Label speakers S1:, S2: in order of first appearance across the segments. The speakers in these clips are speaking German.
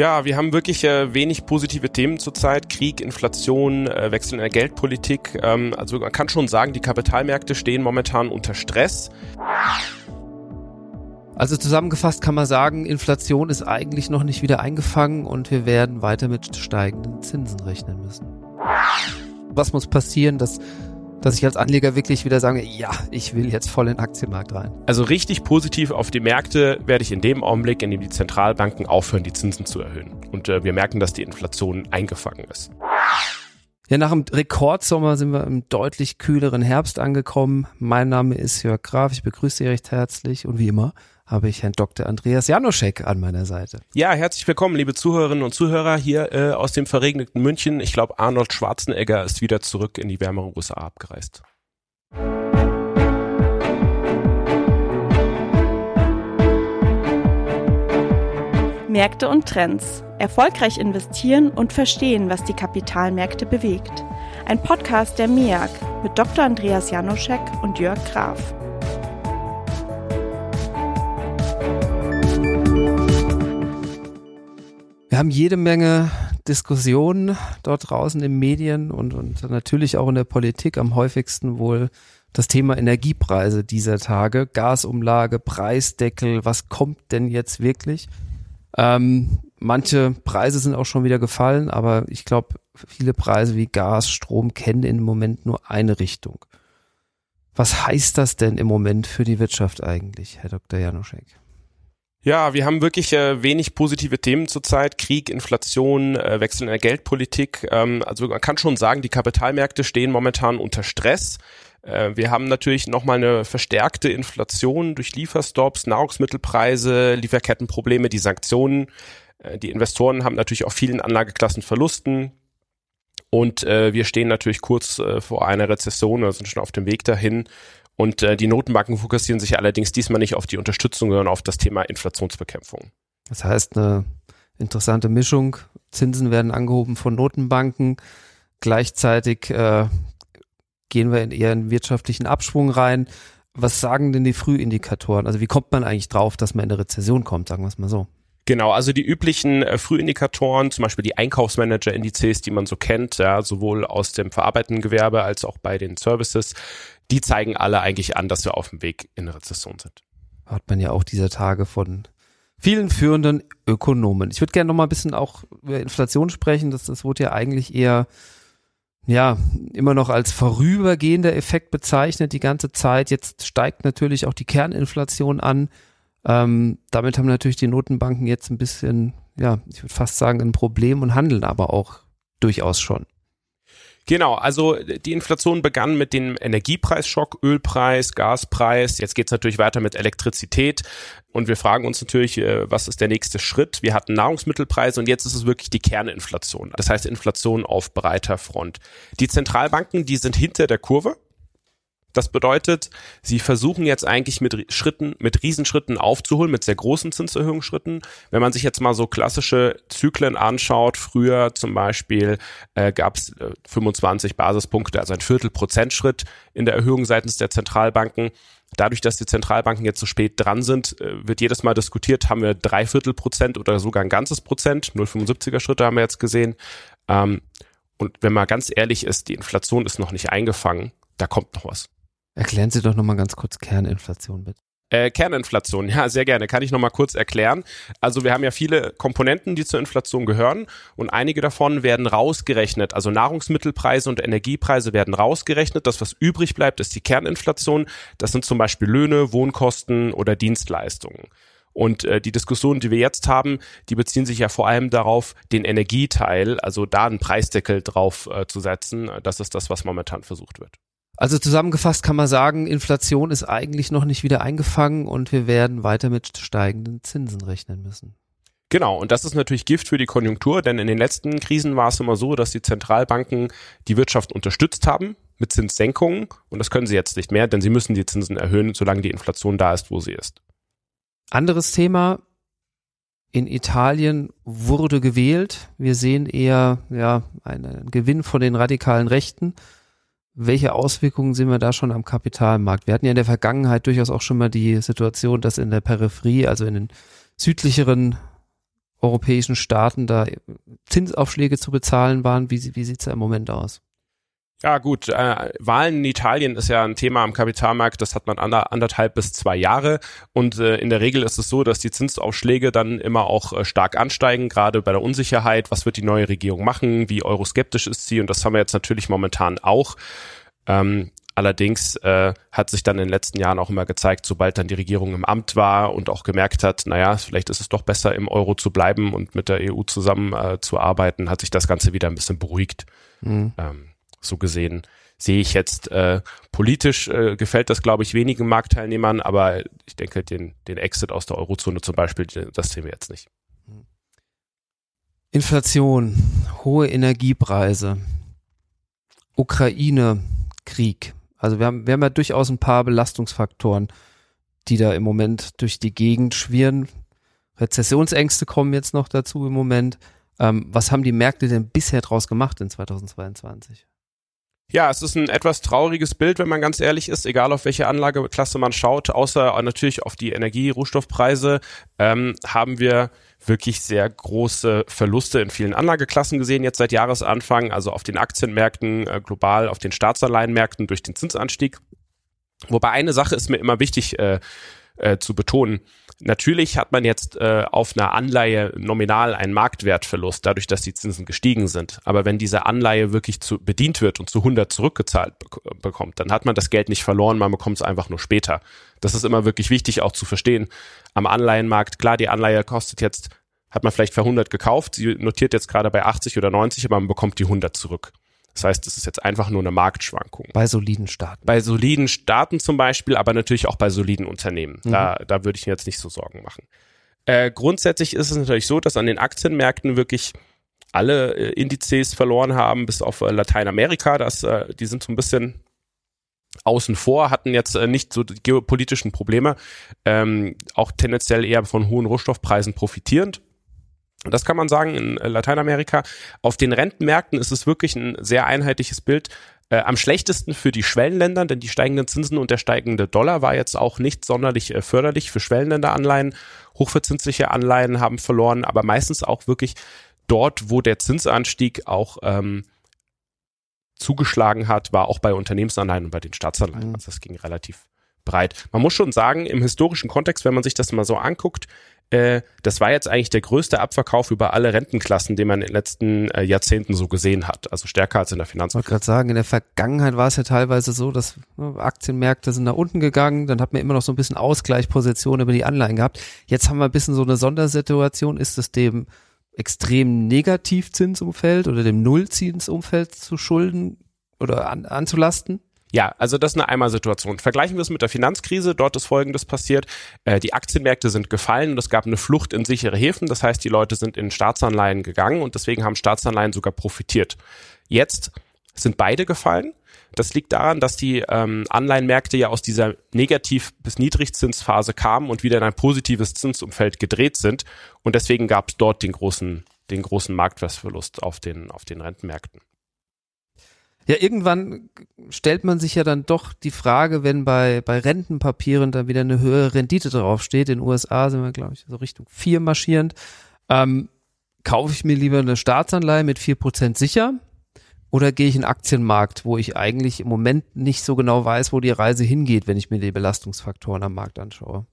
S1: Ja, wir haben wirklich äh, wenig positive Themen zurzeit. Krieg, Inflation, äh, Wechsel in der Geldpolitik. Ähm, also man kann schon sagen, die Kapitalmärkte stehen momentan unter Stress.
S2: Also zusammengefasst kann man sagen, Inflation ist eigentlich noch nicht wieder eingefangen und wir werden weiter mit steigenden Zinsen rechnen müssen. Was muss passieren, dass dass ich als Anleger wirklich wieder sage, ja, ich will jetzt voll in den Aktienmarkt rein.
S1: Also richtig positiv auf die Märkte werde ich in dem Augenblick, in dem die Zentralbanken aufhören, die Zinsen zu erhöhen. Und äh, wir merken, dass die Inflation eingefangen ist.
S2: Ja, nach dem Rekordsommer sind wir im deutlich kühleren Herbst angekommen. Mein Name ist Jörg Graf, ich begrüße Sie recht herzlich und wie immer habe ich Herrn Dr. Andreas Janoschek an meiner Seite.
S1: Ja, herzlich willkommen, liebe Zuhörerinnen und Zuhörer hier äh, aus dem verregneten München. Ich glaube, Arnold Schwarzenegger ist wieder zurück in die wärmeren USA abgereist.
S3: Märkte und Trends. Erfolgreich investieren und verstehen, was die Kapitalmärkte bewegt. Ein Podcast der MEAG mit Dr. Andreas Janoschek und Jörg Graf.
S2: Haben jede Menge Diskussionen dort draußen in Medien und, und natürlich auch in der Politik am häufigsten wohl das Thema Energiepreise dieser Tage, Gasumlage, Preisdeckel, was kommt denn jetzt wirklich? Ähm, manche Preise sind auch schon wieder gefallen, aber ich glaube, viele Preise wie Gas, Strom kennen im Moment nur eine Richtung. Was heißt das denn im Moment für die Wirtschaft eigentlich, Herr Dr. Januszek?
S1: Ja, wir haben wirklich äh, wenig positive Themen zurzeit. Krieg, Inflation, äh, Wechsel in der Geldpolitik. Ähm, also man kann schon sagen, die Kapitalmärkte stehen momentan unter Stress. Äh, wir haben natürlich nochmal eine verstärkte Inflation durch Lieferstops, Nahrungsmittelpreise, Lieferkettenprobleme, die Sanktionen. Äh, die Investoren haben natürlich auf vielen Anlageklassen Verlusten. Und äh, wir stehen natürlich kurz äh, vor einer Rezession oder sind schon auf dem Weg dahin. Und äh, die Notenbanken fokussieren sich allerdings diesmal nicht auf die Unterstützung, sondern auf das Thema Inflationsbekämpfung.
S2: Das heißt, eine interessante Mischung. Zinsen werden angehoben von Notenbanken. Gleichzeitig äh, gehen wir in eher einen wirtschaftlichen Abschwung rein. Was sagen denn die Frühindikatoren? Also wie kommt man eigentlich drauf, dass man in eine Rezession kommt, sagen wir es mal so?
S1: Genau, also die üblichen äh, Frühindikatoren, zum Beispiel die Einkaufsmanager-Indizes, die man so kennt, ja, sowohl aus dem verarbeitenden Gewerbe als auch bei den Services, die zeigen alle eigentlich an, dass wir auf dem Weg in eine Rezession sind.
S2: Hat man ja auch dieser Tage von vielen führenden Ökonomen. Ich würde gerne noch mal ein bisschen auch über Inflation sprechen. Das, das wurde ja eigentlich eher ja, immer noch als vorübergehender Effekt bezeichnet die ganze Zeit. Jetzt steigt natürlich auch die Kerninflation an. Ähm, damit haben natürlich die Notenbanken jetzt ein bisschen, ja, ich würde fast sagen, ein Problem und handeln aber auch durchaus schon.
S1: Genau, also die Inflation begann mit dem Energiepreisschock, Ölpreis, Gaspreis. Jetzt geht's natürlich weiter mit Elektrizität. Und wir fragen uns natürlich, äh, was ist der nächste Schritt? Wir hatten Nahrungsmittelpreise und jetzt ist es wirklich die Kerninflation. Das heißt Inflation auf breiter Front. Die Zentralbanken, die sind hinter der Kurve. Das bedeutet, sie versuchen jetzt eigentlich mit Schritten, mit Riesenschritten aufzuholen, mit sehr großen Zinserhöhungsschritten. Wenn man sich jetzt mal so klassische Zyklen anschaut, früher zum Beispiel äh, gab es äh, 25 Basispunkte, also ein Viertelprozentschritt in der Erhöhung seitens der Zentralbanken. Dadurch, dass die Zentralbanken jetzt so spät dran sind, äh, wird jedes Mal diskutiert, haben wir Dreiviertel Prozent oder sogar ein ganzes Prozent. 0,75er Schritte haben wir jetzt gesehen. Ähm, und wenn man ganz ehrlich ist, die Inflation ist noch nicht eingefangen. Da kommt noch was.
S2: Erklären Sie doch nochmal ganz kurz Kerninflation bitte.
S1: Äh, Kerninflation, ja, sehr gerne. Kann ich nochmal kurz erklären. Also wir haben ja viele Komponenten, die zur Inflation gehören und einige davon werden rausgerechnet. Also Nahrungsmittelpreise und Energiepreise werden rausgerechnet. Das, was übrig bleibt, ist die Kerninflation. Das sind zum Beispiel Löhne, Wohnkosten oder Dienstleistungen. Und äh, die Diskussionen, die wir jetzt haben, die beziehen sich ja vor allem darauf, den Energieteil, also da einen Preisdeckel drauf äh, zu setzen. Das ist das, was momentan versucht wird.
S2: Also zusammengefasst kann man sagen, Inflation ist eigentlich noch nicht wieder eingefangen und wir werden weiter mit steigenden Zinsen rechnen müssen.
S1: Genau, und das ist natürlich Gift für die Konjunktur, denn in den letzten Krisen war es immer so, dass die Zentralbanken die Wirtschaft unterstützt haben mit Zinssenkungen und das können sie jetzt nicht mehr, denn sie müssen die Zinsen erhöhen, solange die Inflation da ist, wo sie ist.
S2: Anderes Thema. In Italien wurde gewählt. Wir sehen eher ja, einen Gewinn von den radikalen Rechten. Welche Auswirkungen sehen wir da schon am Kapitalmarkt? Wir hatten ja in der Vergangenheit durchaus auch schon mal die Situation, dass in der Peripherie, also in den südlicheren europäischen Staaten da Zinsaufschläge zu bezahlen waren. Wie, wie sieht's da im Moment aus?
S1: Ja gut, äh, Wahlen in Italien ist ja ein Thema am Kapitalmarkt, das hat man ander, anderthalb bis zwei Jahre und äh, in der Regel ist es so, dass die Zinsaufschläge dann immer auch äh, stark ansteigen, gerade bei der Unsicherheit, was wird die neue Regierung machen, wie euroskeptisch ist sie und das haben wir jetzt natürlich momentan auch. Ähm, Allerdings äh, hat sich dann in den letzten Jahren auch immer gezeigt, sobald dann die Regierung im Amt war und auch gemerkt hat, naja, vielleicht ist es doch besser, im Euro zu bleiben und mit der EU zusammen äh, zu arbeiten, hat sich das Ganze wieder ein bisschen beruhigt. Mhm. Ähm, so gesehen sehe ich jetzt äh, politisch äh, gefällt das, glaube ich, wenigen Marktteilnehmern, aber ich denke, den, den Exit aus der Eurozone zum Beispiel, das sehen wir jetzt nicht.
S2: Inflation, hohe Energiepreise, Ukraine, Krieg. Also wir haben, wir haben ja durchaus ein paar Belastungsfaktoren, die da im Moment durch die Gegend schwirren. Rezessionsängste kommen jetzt noch dazu im Moment. Ähm, was haben die Märkte denn bisher draus gemacht in 2022?
S1: Ja, es ist ein etwas trauriges Bild, wenn man ganz ehrlich ist, egal auf welche Anlageklasse man schaut, außer natürlich auf die Energie-Rohstoffpreise, ähm, haben wir wirklich sehr große Verluste in vielen Anlageklassen gesehen jetzt seit Jahresanfang, also auf den Aktienmärkten äh, global, auf den Staatsanleihenmärkten durch den Zinsanstieg. Wobei eine Sache ist mir immer wichtig äh, äh, zu betonen. Natürlich hat man jetzt äh, auf einer Anleihe nominal einen Marktwertverlust, dadurch, dass die Zinsen gestiegen sind. Aber wenn diese Anleihe wirklich zu, bedient wird und zu 100 zurückgezahlt bek bekommt, dann hat man das Geld nicht verloren, man bekommt es einfach nur später. Das ist immer wirklich wichtig auch zu verstehen. Am Anleihenmarkt, klar, die Anleihe kostet jetzt, hat man vielleicht für 100 gekauft, sie notiert jetzt gerade bei 80 oder 90, aber man bekommt die 100 zurück. Das heißt, es ist jetzt einfach nur eine Marktschwankung.
S2: Bei soliden Staaten.
S1: Bei soliden Staaten zum Beispiel, aber natürlich auch bei soliden Unternehmen. Mhm. Da, da würde ich mir jetzt nicht so Sorgen machen. Äh, grundsätzlich ist es natürlich so, dass an den Aktienmärkten wirklich alle äh, Indizes verloren haben, bis auf äh, Lateinamerika. Das, äh, die sind so ein bisschen außen vor, hatten jetzt äh, nicht so die geopolitischen Probleme, ähm, auch tendenziell eher von hohen Rohstoffpreisen profitierend. Und das kann man sagen in äh, Lateinamerika. Auf den Rentenmärkten ist es wirklich ein sehr einheitliches Bild. Äh, am schlechtesten für die Schwellenländer, denn die steigenden Zinsen und der steigende Dollar war jetzt auch nicht sonderlich äh, förderlich für Schwellenländeranleihen. Hochverzinsliche Anleihen haben verloren, aber meistens auch wirklich dort, wo der Zinsanstieg auch ähm, zugeschlagen hat, war auch bei Unternehmensanleihen und bei den Staatsanleihen. Mhm. Also das ging relativ breit. Man muss schon sagen, im historischen Kontext, wenn man sich das mal so anguckt, äh, das war jetzt eigentlich der größte Abverkauf über alle Rentenklassen, den man in den letzten äh, Jahrzehnten so gesehen hat. Also stärker als in der Finanzkrise.
S2: Ich wollte gerade sagen, in der Vergangenheit war es ja teilweise so, dass ne, Aktienmärkte sind nach unten gegangen, dann hat man immer noch so ein bisschen Ausgleichposition über die Anleihen gehabt. Jetzt haben wir ein bisschen so eine Sondersituation. Ist es dem extrem Negativzinsumfeld oder dem Nullzinsumfeld zu schulden oder an, anzulasten?
S1: Ja, also das ist eine Einmalsituation. Vergleichen wir es mit der Finanzkrise. Dort ist Folgendes passiert. Äh, die Aktienmärkte sind gefallen und es gab eine Flucht in sichere Häfen. Das heißt, die Leute sind in Staatsanleihen gegangen und deswegen haben Staatsanleihen sogar profitiert. Jetzt sind beide gefallen. Das liegt daran, dass die ähm, Anleihenmärkte ja aus dieser Negativ- bis Niedrigzinsphase kamen und wieder in ein positives Zinsumfeld gedreht sind. Und deswegen gab es dort den großen, den großen Marktwertverlust auf den, auf den Rentenmärkten.
S2: Ja, irgendwann stellt man sich ja dann doch die Frage, wenn bei, bei Rentenpapieren dann wieder eine höhere Rendite draufsteht. In den USA sind wir, glaube ich, so Richtung vier marschierend. Ähm, kaufe ich mir lieber eine Staatsanleihe mit vier Prozent sicher oder gehe ich in den Aktienmarkt, wo ich eigentlich im Moment nicht so genau weiß, wo die Reise hingeht, wenn ich mir die Belastungsfaktoren am Markt anschaue?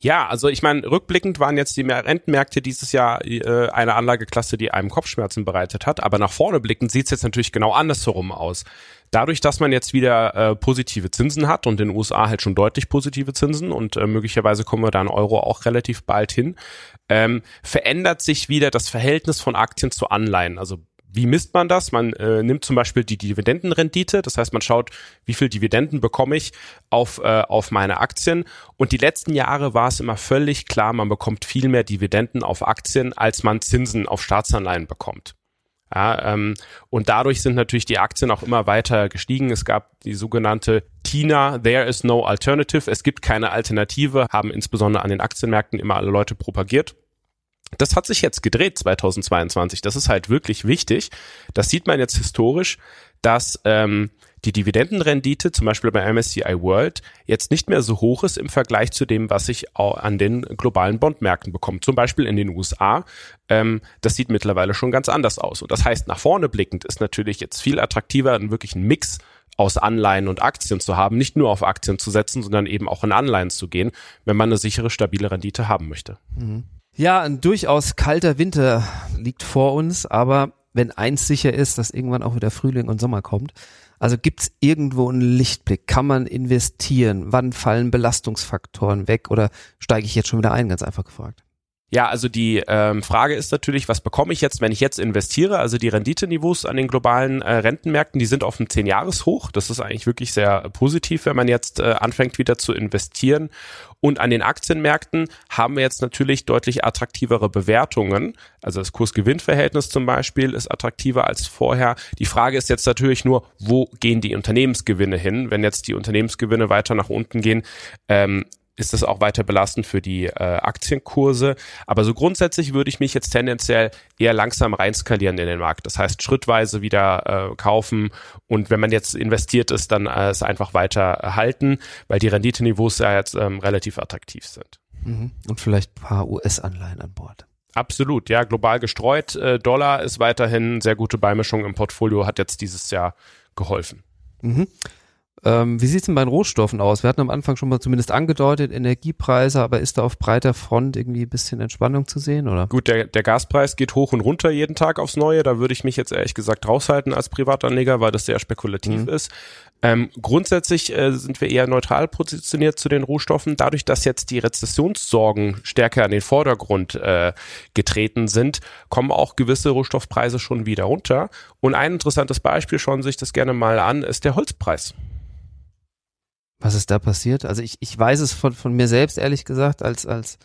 S1: Ja, also ich meine, rückblickend waren jetzt die Rentenmärkte dieses Jahr äh, eine Anlageklasse, die einem Kopfschmerzen bereitet hat. Aber nach vorne blickend sieht es jetzt natürlich genau andersherum aus. Dadurch, dass man jetzt wieder äh, positive Zinsen hat und in den USA halt schon deutlich positive Zinsen und äh, möglicherweise kommen wir da in Euro auch relativ bald hin, ähm, verändert sich wieder das Verhältnis von Aktien zu Anleihen. Also wie misst man das? Man äh, nimmt zum Beispiel die Dividendenrendite, das heißt, man schaut, wie viel Dividenden bekomme ich auf, äh, auf meine Aktien. Und die letzten Jahre war es immer völlig klar, man bekommt viel mehr Dividenden auf Aktien, als man Zinsen auf Staatsanleihen bekommt. Ja, ähm, und dadurch sind natürlich die Aktien auch immer weiter gestiegen. Es gab die sogenannte TINA, There is no alternative. Es gibt keine Alternative, haben insbesondere an den Aktienmärkten immer alle Leute propagiert. Das hat sich jetzt gedreht 2022. Das ist halt wirklich wichtig. Das sieht man jetzt historisch, dass ähm, die Dividendenrendite zum Beispiel bei MSCI World jetzt nicht mehr so hoch ist im Vergleich zu dem, was ich an den globalen Bondmärkten bekomme. Zum Beispiel in den USA. Ähm, das sieht mittlerweile schon ganz anders aus. Und das heißt, nach vorne blickend ist natürlich jetzt viel attraktiver, einen wirklichen Mix aus Anleihen und Aktien zu haben, nicht nur auf Aktien zu setzen, sondern eben auch in Anleihen zu gehen, wenn man eine sichere, stabile Rendite haben möchte.
S2: Mhm. Ja, ein durchaus kalter Winter liegt vor uns, aber wenn eins sicher ist, dass irgendwann auch wieder Frühling und Sommer kommt. Also gibt's irgendwo einen Lichtblick? Kann man investieren? Wann fallen Belastungsfaktoren weg? Oder steige ich jetzt schon wieder ein? Ganz einfach gefragt.
S1: Ja, also die ähm, Frage ist natürlich, was bekomme ich jetzt, wenn ich jetzt investiere? Also die Renditeniveaus an den globalen äh, Rentenmärkten, die sind auf einem 10-Jahres-Hoch. Das ist eigentlich wirklich sehr positiv, wenn man jetzt äh, anfängt wieder zu investieren. Und an den Aktienmärkten haben wir jetzt natürlich deutlich attraktivere Bewertungen. Also das Kurs-Gewinn-Verhältnis zum Beispiel ist attraktiver als vorher. Die Frage ist jetzt natürlich nur, wo gehen die Unternehmensgewinne hin? Wenn jetzt die Unternehmensgewinne weiter nach unten gehen, ähm, ist das auch weiter belastend für die äh, Aktienkurse. Aber so grundsätzlich würde ich mich jetzt tendenziell eher langsam reinskalieren in den Markt. Das heißt, schrittweise wieder äh, kaufen und wenn man jetzt investiert ist, dann äh, es einfach weiter halten, weil die Renditeniveaus ja jetzt ähm, relativ attraktiv sind.
S2: Mhm. Und vielleicht ein paar US-Anleihen an Bord.
S1: Absolut, ja, global gestreut. Äh, Dollar ist weiterhin sehr gute Beimischung im Portfolio, hat jetzt dieses Jahr geholfen.
S2: Mhm. Ähm, wie sieht's denn bei den Rohstoffen aus? Wir hatten am Anfang schon mal zumindest angedeutet, Energiepreise, aber ist da auf breiter Front irgendwie ein bisschen Entspannung zu sehen, oder?
S1: Gut, der, der Gaspreis geht hoch und runter jeden Tag aufs Neue. Da würde ich mich jetzt ehrlich gesagt raushalten als Privatanleger, weil das sehr spekulativ mhm. ist. Ähm, grundsätzlich äh, sind wir eher neutral positioniert zu den Rohstoffen. Dadurch, dass jetzt die Rezessionssorgen stärker an den Vordergrund äh, getreten sind, kommen auch gewisse Rohstoffpreise schon wieder runter. Und ein interessantes Beispiel, schauen Sie sich das gerne mal an, ist der Holzpreis.
S2: Was ist da passiert? Also ich, ich weiß es von, von mir selbst, ehrlich gesagt, als, als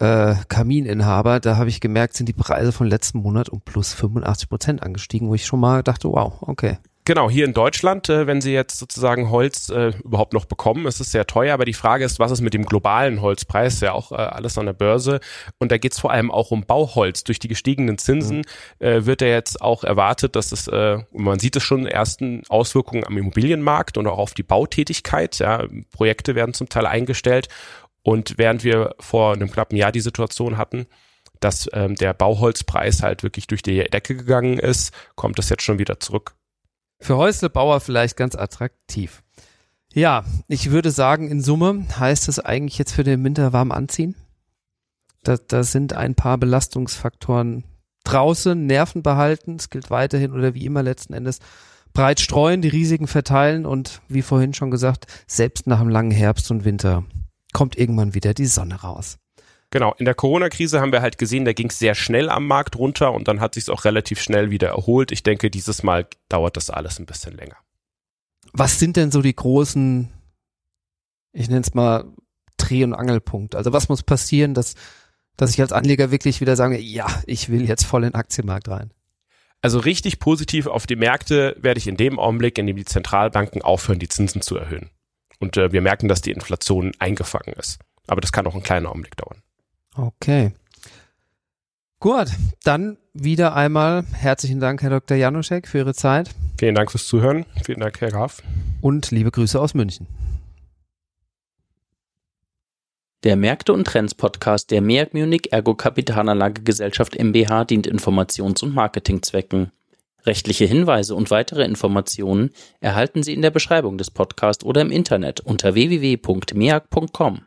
S2: äh, Kamininhaber, da habe ich gemerkt, sind die Preise von letzten Monat um plus 85 Prozent angestiegen, wo ich schon mal dachte, wow, okay.
S1: Genau, hier in Deutschland, äh, wenn Sie jetzt sozusagen Holz äh, überhaupt noch bekommen, ist es sehr teuer, aber die Frage ist, was ist mit dem globalen Holzpreis? Ja auch äh, alles an der Börse. Und da geht es vor allem auch um Bauholz. Durch die gestiegenen Zinsen mhm. äh, wird ja jetzt auch erwartet, dass es, äh, man sieht es schon, ersten Auswirkungen am Immobilienmarkt und auch auf die Bautätigkeit. Ja, Projekte werden zum Teil eingestellt. Und während wir vor einem knappen Jahr die Situation hatten, dass ähm, der Bauholzpreis halt wirklich durch die Decke gegangen ist, kommt es jetzt schon wieder zurück.
S2: Für Häuslebauer vielleicht ganz attraktiv. Ja, ich würde sagen, in Summe heißt es eigentlich jetzt für den Winter warm anziehen. Da, da sind ein paar Belastungsfaktoren draußen, Nerven behalten, es gilt weiterhin oder wie immer letzten Endes breit streuen, die Risiken verteilen und wie vorhin schon gesagt, selbst nach einem langen Herbst und Winter kommt irgendwann wieder die Sonne raus.
S1: Genau, in der Corona-Krise haben wir halt gesehen, da ging es sehr schnell am Markt runter und dann hat sich auch relativ schnell wieder erholt. Ich denke, dieses Mal dauert das alles ein bisschen länger.
S2: Was sind denn so die großen, ich nenne es mal Dreh- und Angelpunkte? Also was muss passieren, dass, dass ich als Anleger wirklich wieder sage, ja, ich will jetzt voll in den Aktienmarkt rein?
S1: Also richtig positiv auf die Märkte werde ich in dem Augenblick, in dem die Zentralbanken aufhören, die Zinsen zu erhöhen. Und äh, wir merken, dass die Inflation eingefangen ist. Aber das kann auch einen kleinen Augenblick dauern.
S2: Okay. Gut, dann wieder einmal herzlichen Dank, Herr Dr. Januszek, für Ihre Zeit.
S1: Vielen Dank fürs Zuhören. Vielen Dank, Herr Graf.
S2: Und liebe Grüße aus München.
S4: Der Märkte und Trends Podcast der MEAG Munich Ergo Kapitalanlage Gesellschaft MBH dient Informations- und Marketingzwecken. Rechtliche Hinweise und weitere Informationen erhalten Sie in der Beschreibung des Podcasts oder im Internet unter www.meag.com.